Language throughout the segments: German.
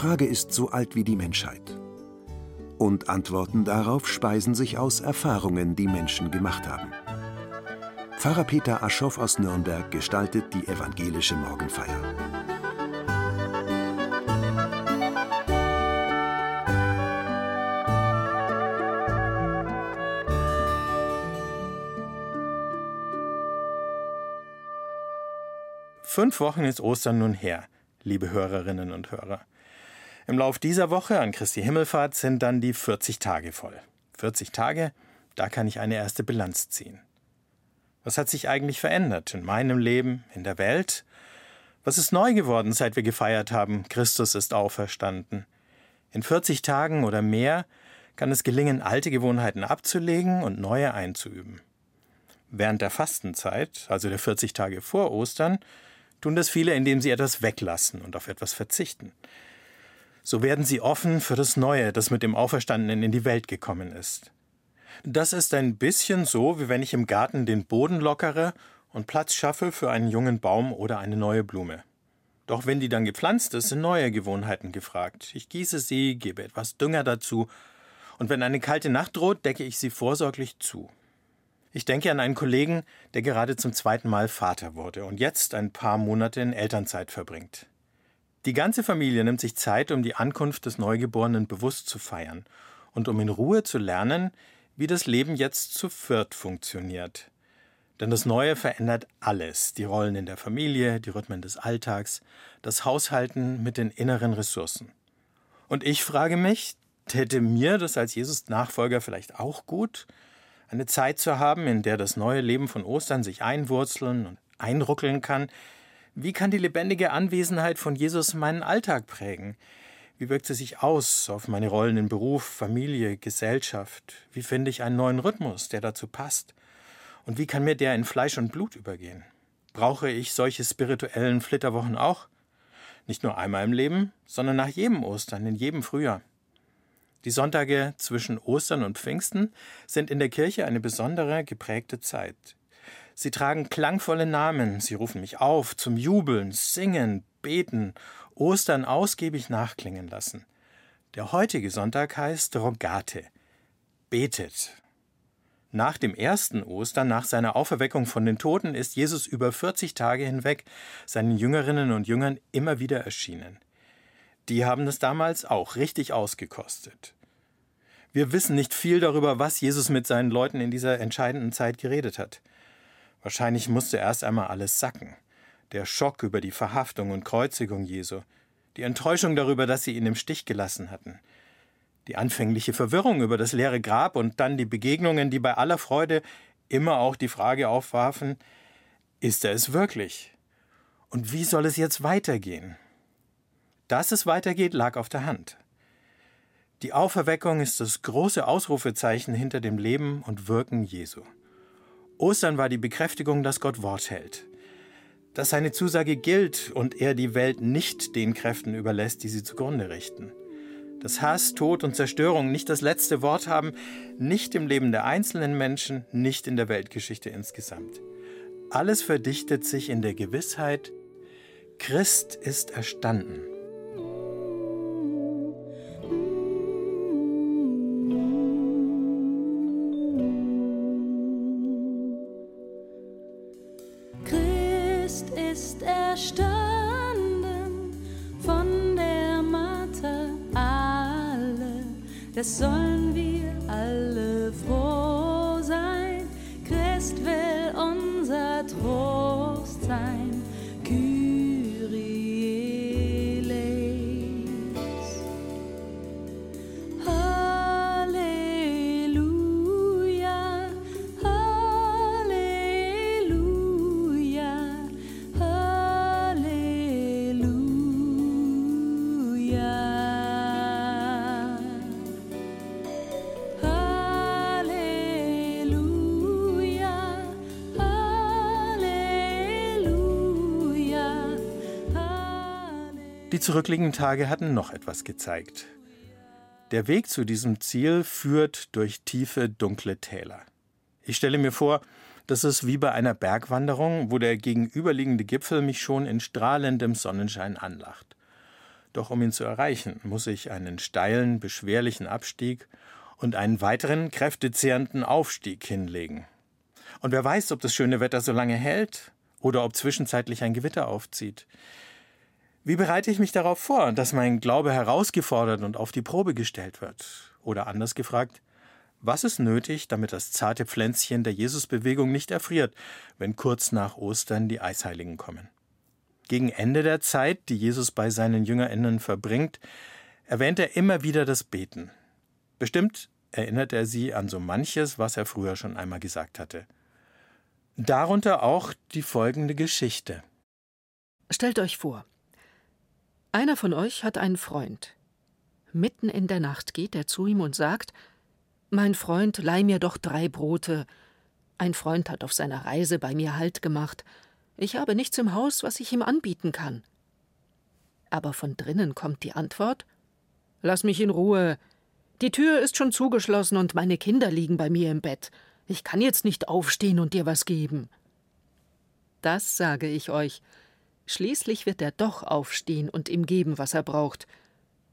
Frage ist so alt wie die Menschheit. Und Antworten darauf speisen sich aus Erfahrungen, die Menschen gemacht haben. Pfarrer Peter Aschoff aus Nürnberg gestaltet die evangelische Morgenfeier. Fünf Wochen ist Ostern nun her, liebe Hörerinnen und Hörer. Im Lauf dieser Woche an Christi Himmelfahrt sind dann die 40 Tage voll. 40 Tage, da kann ich eine erste Bilanz ziehen. Was hat sich eigentlich verändert in meinem Leben, in der Welt? Was ist neu geworden, seit wir gefeiert haben, Christus ist auferstanden? In 40 Tagen oder mehr kann es gelingen, alte Gewohnheiten abzulegen und neue einzuüben. Während der Fastenzeit, also der 40 Tage vor Ostern, tun das viele, indem sie etwas weglassen und auf etwas verzichten. So werden sie offen für das Neue, das mit dem Auferstandenen in die Welt gekommen ist. Das ist ein bisschen so, wie wenn ich im Garten den Boden lockere und Platz schaffe für einen jungen Baum oder eine neue Blume. Doch wenn die dann gepflanzt ist, sind neue Gewohnheiten gefragt. Ich gieße sie, gebe etwas Dünger dazu, und wenn eine kalte Nacht droht, decke ich sie vorsorglich zu. Ich denke an einen Kollegen, der gerade zum zweiten Mal Vater wurde und jetzt ein paar Monate in Elternzeit verbringt. Die ganze Familie nimmt sich Zeit, um die Ankunft des Neugeborenen bewusst zu feiern und um in Ruhe zu lernen, wie das Leben jetzt zu viert funktioniert. Denn das Neue verändert alles, die Rollen in der Familie, die Rhythmen des Alltags, das Haushalten mit den inneren Ressourcen. Und ich frage mich, täte mir das als Jesus-Nachfolger vielleicht auch gut, eine Zeit zu haben, in der das neue Leben von Ostern sich einwurzeln und einruckeln kann. Wie kann die lebendige Anwesenheit von Jesus meinen Alltag prägen? Wie wirkt sie sich aus auf meine Rollen in Beruf, Familie, Gesellschaft? Wie finde ich einen neuen Rhythmus, der dazu passt? Und wie kann mir der in Fleisch und Blut übergehen? Brauche ich solche spirituellen Flitterwochen auch? Nicht nur einmal im Leben, sondern nach jedem Ostern, in jedem Frühjahr. Die Sonntage zwischen Ostern und Pfingsten sind in der Kirche eine besondere, geprägte Zeit. Sie tragen klangvolle Namen, sie rufen mich auf zum Jubeln, Singen, Beten, Ostern ausgiebig nachklingen lassen. Der heutige Sonntag heißt Rogate, betet. Nach dem ersten Ostern, nach seiner Auferweckung von den Toten, ist Jesus über 40 Tage hinweg seinen Jüngerinnen und Jüngern immer wieder erschienen. Die haben es damals auch richtig ausgekostet. Wir wissen nicht viel darüber, was Jesus mit seinen Leuten in dieser entscheidenden Zeit geredet hat. Wahrscheinlich musste erst einmal alles sacken. Der Schock über die Verhaftung und Kreuzigung Jesu, die Enttäuschung darüber, dass sie ihn im Stich gelassen hatten, die anfängliche Verwirrung über das leere Grab und dann die Begegnungen, die bei aller Freude immer auch die Frage aufwarfen, ist er es wirklich? Und wie soll es jetzt weitergehen? Dass es weitergeht, lag auf der Hand. Die Auferweckung ist das große Ausrufezeichen hinter dem Leben und Wirken Jesu. Ostern war die Bekräftigung, dass Gott Wort hält, dass seine Zusage gilt und er die Welt nicht den Kräften überlässt, die sie zugrunde richten. Dass Hass, Tod und Zerstörung nicht das letzte Wort haben, nicht im Leben der einzelnen Menschen, nicht in der Weltgeschichte insgesamt. Alles verdichtet sich in der Gewissheit, Christ ist erstanden. Ist erstanden von der Mater alle, das sollen wir alle froh sein. Christ will unser Trost sein. Die zurückliegenden Tage hatten noch etwas gezeigt. Der Weg zu diesem Ziel führt durch tiefe, dunkle Täler. Ich stelle mir vor, das ist wie bei einer Bergwanderung, wo der gegenüberliegende Gipfel mich schon in strahlendem Sonnenschein anlacht. Doch um ihn zu erreichen, muss ich einen steilen, beschwerlichen Abstieg und einen weiteren, kräftezehrenden Aufstieg hinlegen. Und wer weiß, ob das schöne Wetter so lange hält oder ob zwischenzeitlich ein Gewitter aufzieht. Wie bereite ich mich darauf vor, dass mein Glaube herausgefordert und auf die Probe gestellt wird? Oder anders gefragt, was ist nötig, damit das zarte Pflänzchen der Jesusbewegung nicht erfriert, wenn kurz nach Ostern die Eisheiligen kommen? Gegen Ende der Zeit, die Jesus bei seinen JüngerInnen verbringt, erwähnt er immer wieder das Beten. Bestimmt erinnert er sie an so manches, was er früher schon einmal gesagt hatte. Darunter auch die folgende Geschichte. Stellt euch vor, einer von euch hat einen Freund. Mitten in der Nacht geht er zu ihm und sagt, Mein Freund, leih mir doch drei Brote. Ein Freund hat auf seiner Reise bei mir Halt gemacht. Ich habe nichts im Haus, was ich ihm anbieten kann. Aber von drinnen kommt die Antwort Lass mich in Ruhe. Die Tür ist schon zugeschlossen und meine Kinder liegen bei mir im Bett. Ich kann jetzt nicht aufstehen und dir was geben. Das sage ich euch. Schließlich wird er doch aufstehen und ihm geben, was er braucht.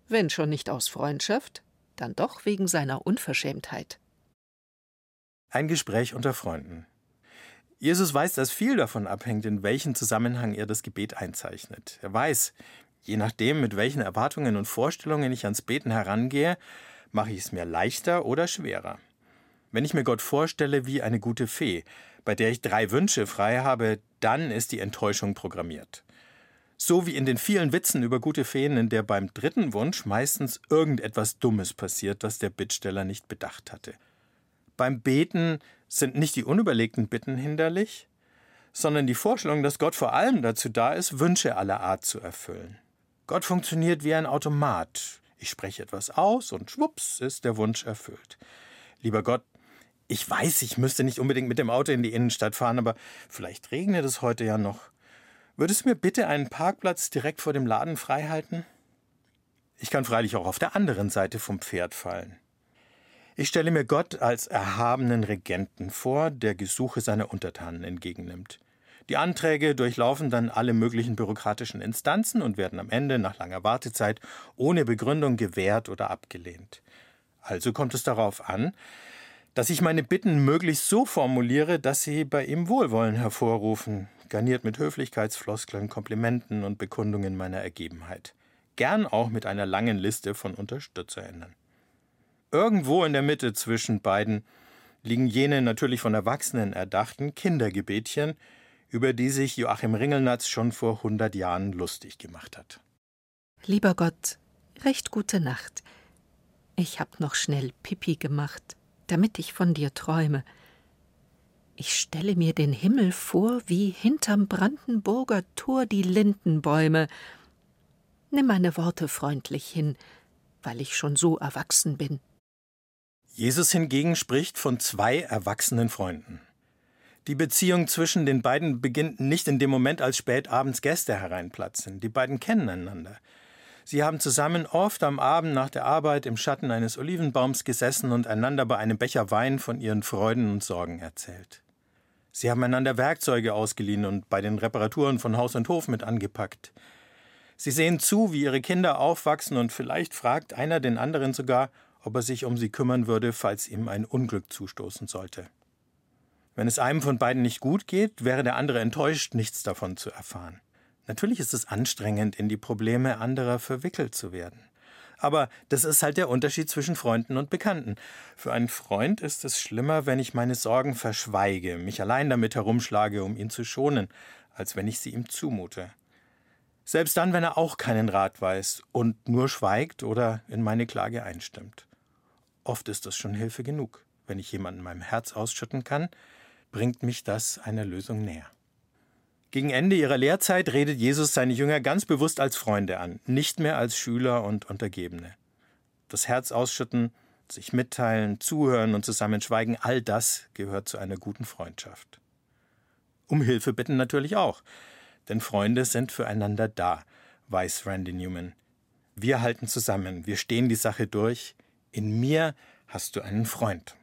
Wenn schon nicht aus Freundschaft, dann doch wegen seiner Unverschämtheit. Ein Gespräch unter Freunden. Jesus weiß, dass viel davon abhängt, in welchen Zusammenhang er das Gebet einzeichnet. Er weiß, je nachdem, mit welchen Erwartungen und Vorstellungen ich ans Beten herangehe, mache ich es mir leichter oder schwerer. Wenn ich mir Gott vorstelle wie eine gute Fee, bei der ich drei Wünsche frei habe, dann ist die Enttäuschung programmiert. So wie in den vielen Witzen über gute Feen, in der beim dritten Wunsch meistens irgendetwas Dummes passiert, das der Bittsteller nicht bedacht hatte. Beim Beten sind nicht die unüberlegten Bitten hinderlich, sondern die Vorstellung, dass Gott vor allem dazu da ist, Wünsche aller Art zu erfüllen. Gott funktioniert wie ein Automat. Ich spreche etwas aus und schwupps ist der Wunsch erfüllt. Lieber Gott, ich weiß, ich müsste nicht unbedingt mit dem Auto in die Innenstadt fahren, aber vielleicht regnet es heute ja noch. Würdest du mir bitte einen Parkplatz direkt vor dem Laden freihalten? Ich kann freilich auch auf der anderen Seite vom Pferd fallen. Ich stelle mir Gott als erhabenen Regenten vor, der Gesuche seiner Untertanen entgegennimmt. Die Anträge durchlaufen dann alle möglichen bürokratischen Instanzen und werden am Ende nach langer Wartezeit ohne Begründung gewährt oder abgelehnt. Also kommt es darauf an, dass ich meine Bitten möglichst so formuliere, dass sie bei ihm Wohlwollen hervorrufen, garniert mit Höflichkeitsfloskeln, Komplimenten und Bekundungen meiner Ergebenheit. Gern auch mit einer langen Liste von UnterstützerInnen. Irgendwo in der Mitte zwischen beiden liegen jene natürlich von Erwachsenen erdachten Kindergebetchen, über die sich Joachim Ringelnatz schon vor hundert Jahren lustig gemacht hat. Lieber Gott, recht gute Nacht. Ich hab noch schnell Pipi gemacht damit ich von dir träume. Ich stelle mir den Himmel vor, wie hinterm Brandenburger Tor die Lindenbäume. Nimm meine Worte freundlich hin, weil ich schon so erwachsen bin. Jesus hingegen spricht von zwei erwachsenen Freunden. Die Beziehung zwischen den beiden beginnt nicht in dem Moment, als spät abends Gäste hereinplatzen. Die beiden kennen einander. Sie haben zusammen oft am Abend nach der Arbeit im Schatten eines Olivenbaums gesessen und einander bei einem Becher Wein von ihren Freuden und Sorgen erzählt. Sie haben einander Werkzeuge ausgeliehen und bei den Reparaturen von Haus und Hof mit angepackt. Sie sehen zu, wie ihre Kinder aufwachsen und vielleicht fragt einer den anderen sogar, ob er sich um sie kümmern würde, falls ihm ein Unglück zustoßen sollte. Wenn es einem von beiden nicht gut geht, wäre der andere enttäuscht, nichts davon zu erfahren. Natürlich ist es anstrengend, in die Probleme anderer verwickelt zu werden. Aber das ist halt der Unterschied zwischen Freunden und Bekannten. Für einen Freund ist es schlimmer, wenn ich meine Sorgen verschweige, mich allein damit herumschlage, um ihn zu schonen, als wenn ich sie ihm zumute. Selbst dann, wenn er auch keinen Rat weiß und nur schweigt oder in meine Klage einstimmt. Oft ist das schon Hilfe genug. Wenn ich jemanden meinem Herz ausschütten kann, bringt mich das einer Lösung näher. Gegen Ende ihrer Lehrzeit redet Jesus seine Jünger ganz bewusst als Freunde an, nicht mehr als Schüler und Untergebene. Das Herz ausschütten, sich mitteilen, zuhören und zusammenschweigen, all das gehört zu einer guten Freundschaft. Um Hilfe bitten natürlich auch, denn Freunde sind füreinander da, weiß Randy Newman. Wir halten zusammen, wir stehen die Sache durch. In mir hast du einen Freund.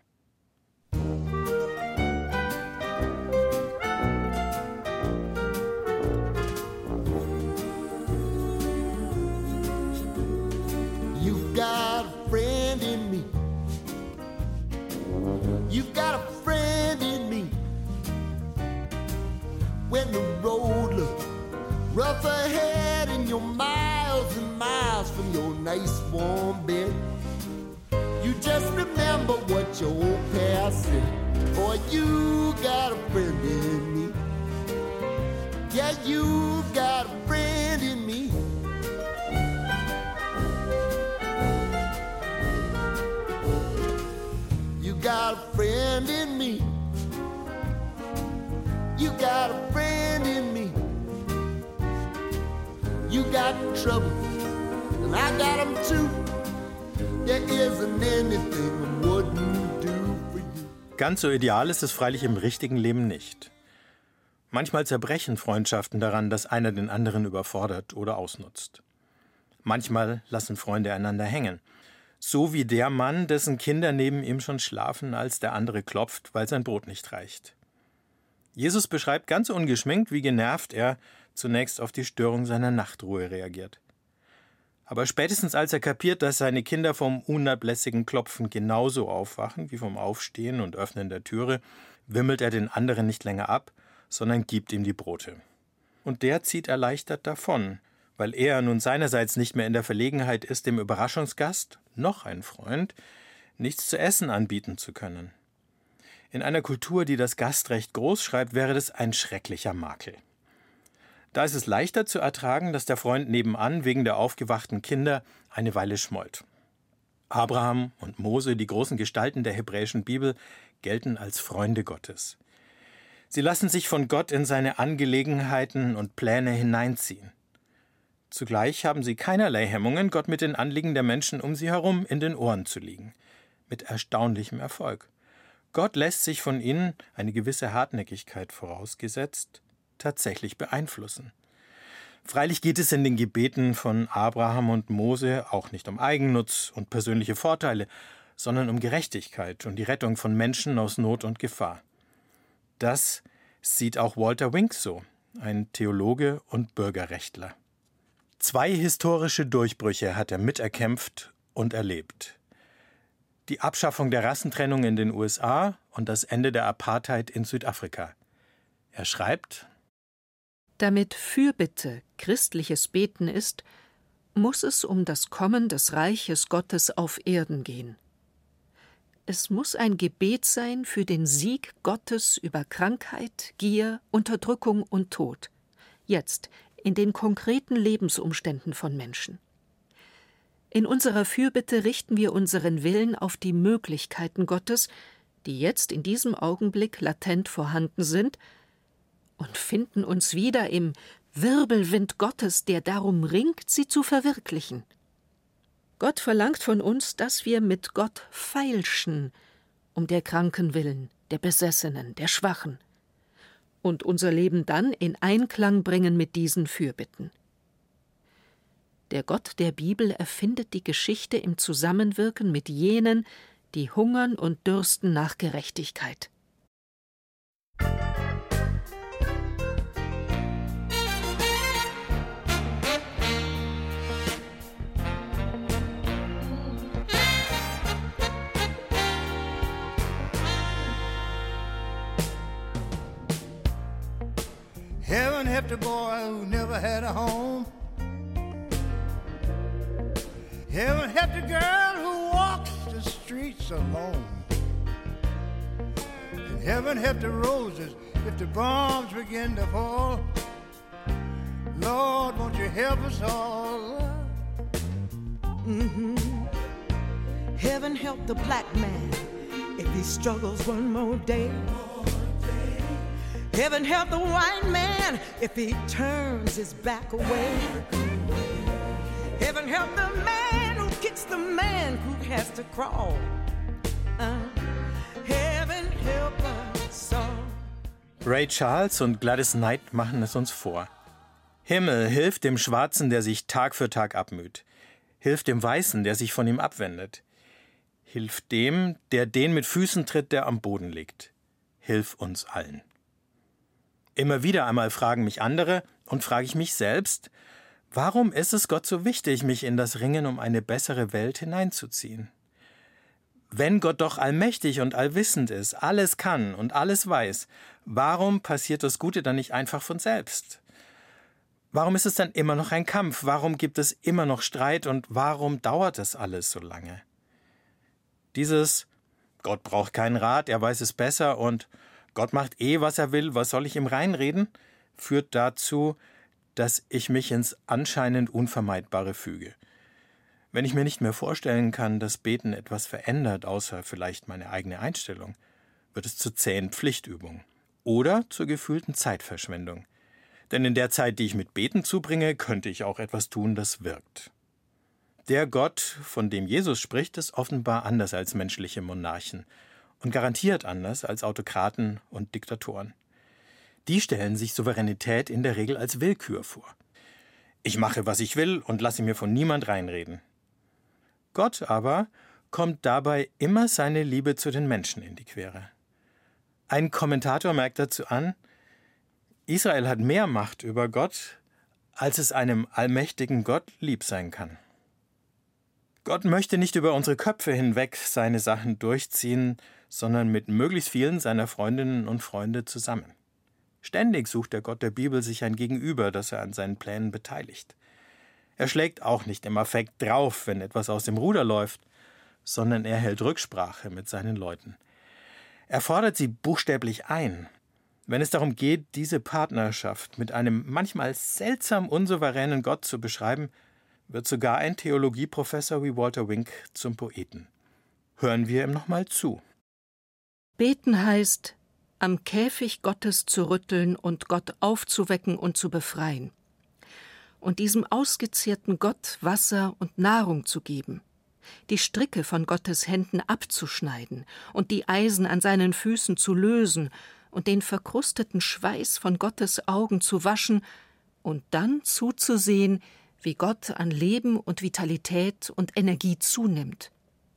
You got a friend in me. You got trouble, and I got them too. There isn't anything I wouldn't do for you. Ganz so ideal ist es freilich im richtigen Leben nicht. Manchmal zerbrechen Freundschaften daran, dass einer den anderen überfordert oder ausnutzt. Manchmal lassen Freunde einander hängen. So wie der Mann, dessen Kinder neben ihm schon schlafen, als der andere klopft, weil sein Brot nicht reicht. Jesus beschreibt ganz ungeschminkt, wie genervt er zunächst auf die Störung seiner Nachtruhe reagiert. Aber spätestens als er kapiert, dass seine Kinder vom unablässigen Klopfen genauso aufwachen wie vom Aufstehen und Öffnen der Türe, wimmelt er den anderen nicht länger ab, sondern gibt ihm die Brote. Und der zieht erleichtert davon, weil er nun seinerseits nicht mehr in der Verlegenheit ist, dem Überraschungsgast, noch ein Freund, nichts zu essen anbieten zu können. In einer Kultur, die das Gastrecht groß schreibt, wäre das ein schrecklicher Makel. Da ist es leichter zu ertragen, dass der Freund nebenan wegen der aufgewachten Kinder eine Weile schmollt. Abraham und Mose, die großen Gestalten der hebräischen Bibel, gelten als Freunde Gottes. Sie lassen sich von Gott in seine Angelegenheiten und Pläne hineinziehen. Zugleich haben sie keinerlei Hemmungen, Gott mit den Anliegen der Menschen um sie herum in den Ohren zu liegen. Mit erstaunlichem Erfolg. Gott lässt sich von ihnen, eine gewisse Hartnäckigkeit vorausgesetzt, tatsächlich beeinflussen. Freilich geht es in den Gebeten von Abraham und Mose auch nicht um Eigennutz und persönliche Vorteile, sondern um Gerechtigkeit und die Rettung von Menschen aus Not und Gefahr. Das sieht auch Walter Wink so, ein Theologe und Bürgerrechtler. Zwei historische Durchbrüche hat er miterkämpft und erlebt. Die Abschaffung der Rassentrennung in den USA und das Ende der Apartheid in Südafrika. Er schreibt Damit Fürbitte christliches Beten ist, muss es um das Kommen des Reiches Gottes auf Erden gehen. Es muss ein Gebet sein für den Sieg Gottes über Krankheit, Gier, Unterdrückung und Tod. Jetzt, in den konkreten Lebensumständen von Menschen. In unserer Fürbitte richten wir unseren Willen auf die Möglichkeiten Gottes, die jetzt in diesem Augenblick latent vorhanden sind, und finden uns wieder im Wirbelwind Gottes, der darum ringt, sie zu verwirklichen. Gott verlangt von uns, dass wir mit Gott feilschen, um der Kranken willen, der Besessenen, der Schwachen, und unser Leben dann in Einklang bringen mit diesen Fürbitten. Der Gott der Bibel erfindet die Geschichte im Zusammenwirken mit jenen, die hungern und dürsten nach Gerechtigkeit. Heaven helped a boy who never had a home. Heaven helped the girl who walks the streets alone. And heaven helped the roses if the bombs begin to fall. Lord, won't you help us all? Mm-hmm. Heaven help the black man if he struggles one more day. Heaven help the white man if he turns his back away. Heaven help the the man who has to crawl. Uh, heaven help us all. Ray Charles und Gladys Knight machen es uns vor. Himmel, hilf dem Schwarzen, der sich Tag für Tag abmüht. Hilf dem Weißen, der sich von ihm abwendet. Hilf dem, der den mit Füßen tritt, der am Boden liegt. Hilf uns allen. Immer wieder einmal fragen mich andere und frage ich mich selbst, warum ist es Gott so wichtig, mich in das Ringen um eine bessere Welt hineinzuziehen? Wenn Gott doch allmächtig und allwissend ist, alles kann und alles weiß, warum passiert das Gute dann nicht einfach von selbst? Warum ist es dann immer noch ein Kampf? Warum gibt es immer noch Streit und warum dauert es alles so lange? Dieses Gott braucht keinen Rat, er weiß es besser und Gott macht eh, was er will, was soll ich ihm reinreden, führt dazu, dass ich mich ins anscheinend Unvermeidbare füge. Wenn ich mir nicht mehr vorstellen kann, dass Beten etwas verändert, außer vielleicht meine eigene Einstellung, wird es zur zähen Pflichtübung oder zur gefühlten Zeitverschwendung. Denn in der Zeit, die ich mit Beten zubringe, könnte ich auch etwas tun, das wirkt. Der Gott, von dem Jesus spricht, ist offenbar anders als menschliche Monarchen und garantiert anders als Autokraten und Diktatoren. Die stellen sich Souveränität in der Regel als Willkür vor. Ich mache, was ich will und lasse mir von niemand reinreden. Gott aber kommt dabei immer seine Liebe zu den Menschen in die Quere. Ein Kommentator merkt dazu an, Israel hat mehr Macht über Gott, als es einem allmächtigen Gott lieb sein kann. Gott möchte nicht über unsere Köpfe hinweg seine Sachen durchziehen, sondern mit möglichst vielen seiner Freundinnen und Freunde zusammen. Ständig sucht der Gott der Bibel sich ein Gegenüber, das er an seinen Plänen beteiligt. Er schlägt auch nicht im Affekt drauf, wenn etwas aus dem Ruder läuft, sondern er hält Rücksprache mit seinen Leuten. Er fordert sie buchstäblich ein, wenn es darum geht, diese Partnerschaft mit einem manchmal seltsam unsouveränen Gott zu beschreiben, wird sogar ein Theologieprofessor wie Walter Wink zum Poeten. Hören wir ihm nochmal zu. Beten heißt, am Käfig Gottes zu rütteln und Gott aufzuwecken und zu befreien. Und diesem ausgezehrten Gott Wasser und Nahrung zu geben. Die Stricke von Gottes Händen abzuschneiden und die Eisen an seinen Füßen zu lösen und den verkrusteten Schweiß von Gottes Augen zu waschen und dann zuzusehen, wie Gott an Leben und Vitalität und Energie zunimmt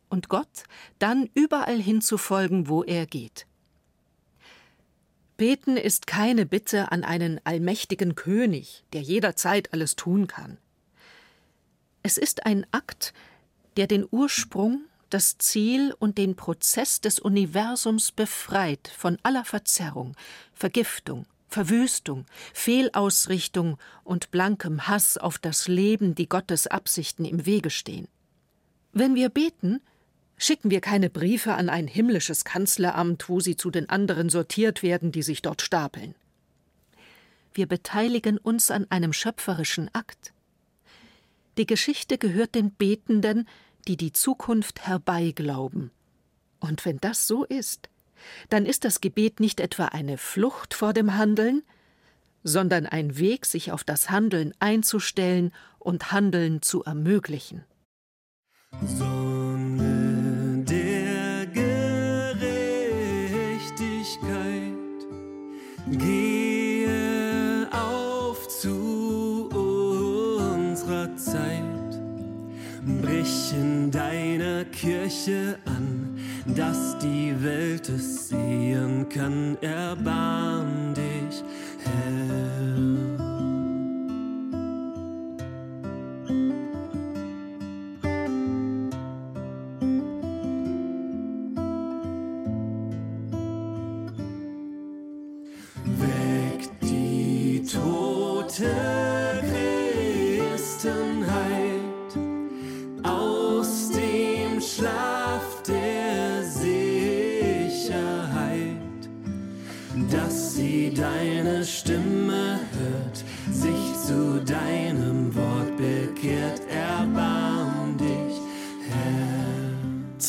und Gott dann überall hinzufolgen, wo er geht. Beten ist keine Bitte an einen allmächtigen König, der jederzeit alles tun kann. Es ist ein Akt, der den Ursprung, das Ziel und den Prozess des Universums befreit von aller Verzerrung, Vergiftung, Verwüstung, Fehlausrichtung und blankem Hass auf das Leben, die Gottes Absichten im Wege stehen. Wenn wir beten, Schicken wir keine Briefe an ein himmlisches Kanzleramt, wo sie zu den anderen sortiert werden, die sich dort stapeln. Wir beteiligen uns an einem schöpferischen Akt. Die Geschichte gehört den Betenden, die die Zukunft herbeiglauben. Und wenn das so ist, dann ist das Gebet nicht etwa eine Flucht vor dem Handeln, sondern ein Weg, sich auf das Handeln einzustellen und Handeln zu ermöglichen. Sonne Kirche an, dass die Welt es sehen kann, erbarm dich, Herr. Weg die tote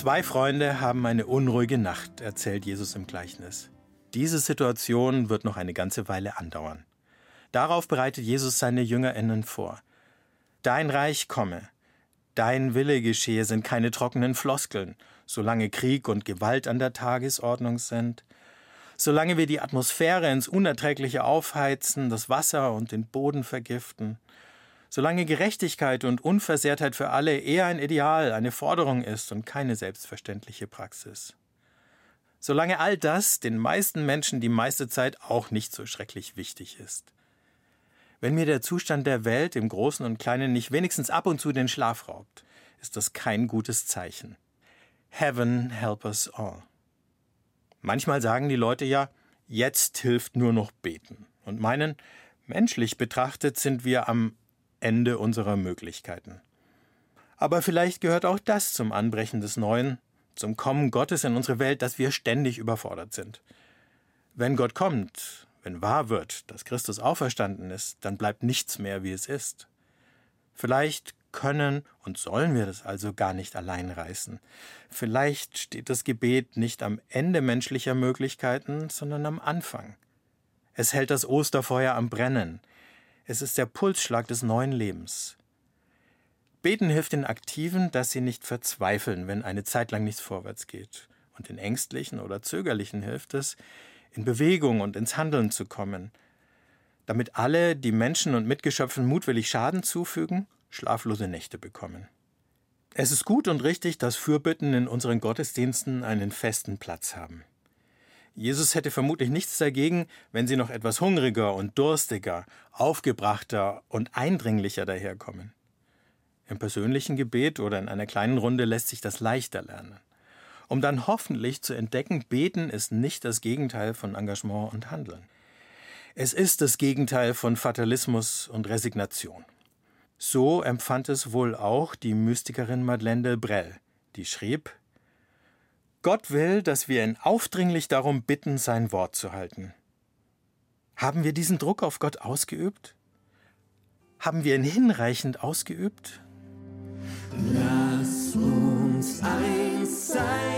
Zwei Freunde haben eine unruhige Nacht, erzählt Jesus im Gleichnis. Diese Situation wird noch eine ganze Weile andauern. Darauf bereitet Jesus seine Jüngerinnen vor. Dein Reich komme, dein Wille geschehe sind keine trockenen Floskeln, solange Krieg und Gewalt an der Tagesordnung sind, solange wir die Atmosphäre ins Unerträgliche aufheizen, das Wasser und den Boden vergiften, solange Gerechtigkeit und Unversehrtheit für alle eher ein Ideal, eine Forderung ist und keine selbstverständliche Praxis. Solange all das den meisten Menschen die meiste Zeit auch nicht so schrecklich wichtig ist. Wenn mir der Zustand der Welt im Großen und Kleinen nicht wenigstens ab und zu den Schlaf raubt, ist das kein gutes Zeichen. Heaven help us all. Manchmal sagen die Leute ja, jetzt hilft nur noch beten und meinen, menschlich betrachtet sind wir am Ende unserer Möglichkeiten. Aber vielleicht gehört auch das zum Anbrechen des Neuen, zum Kommen Gottes in unsere Welt, dass wir ständig überfordert sind. Wenn Gott kommt, wenn wahr wird, dass Christus auferstanden ist, dann bleibt nichts mehr, wie es ist. Vielleicht können und sollen wir das also gar nicht allein reißen. Vielleicht steht das Gebet nicht am Ende menschlicher Möglichkeiten, sondern am Anfang. Es hält das Osterfeuer am Brennen. Es ist der Pulsschlag des neuen Lebens. Beten hilft den Aktiven, dass sie nicht verzweifeln, wenn eine Zeit lang nichts vorwärts geht. Und den Ängstlichen oder Zögerlichen hilft es, in Bewegung und ins Handeln zu kommen, damit alle, die Menschen und Mitgeschöpfen mutwillig Schaden zufügen, schlaflose Nächte bekommen. Es ist gut und richtig, dass Fürbitten in unseren Gottesdiensten einen festen Platz haben. Jesus hätte vermutlich nichts dagegen, wenn sie noch etwas hungriger und durstiger, aufgebrachter und eindringlicher daherkommen. Im persönlichen Gebet oder in einer kleinen Runde lässt sich das leichter lernen. Um dann hoffentlich zu entdecken, beten ist nicht das Gegenteil von Engagement und Handeln. Es ist das Gegenteil von Fatalismus und Resignation. So empfand es wohl auch die Mystikerin Madeleine Delbrel, die schrieb Gott will, dass wir ihn aufdringlich darum bitten, sein Wort zu halten. Haben wir diesen Druck auf Gott ausgeübt? Haben wir ihn hinreichend ausgeübt? Lass uns eins sein,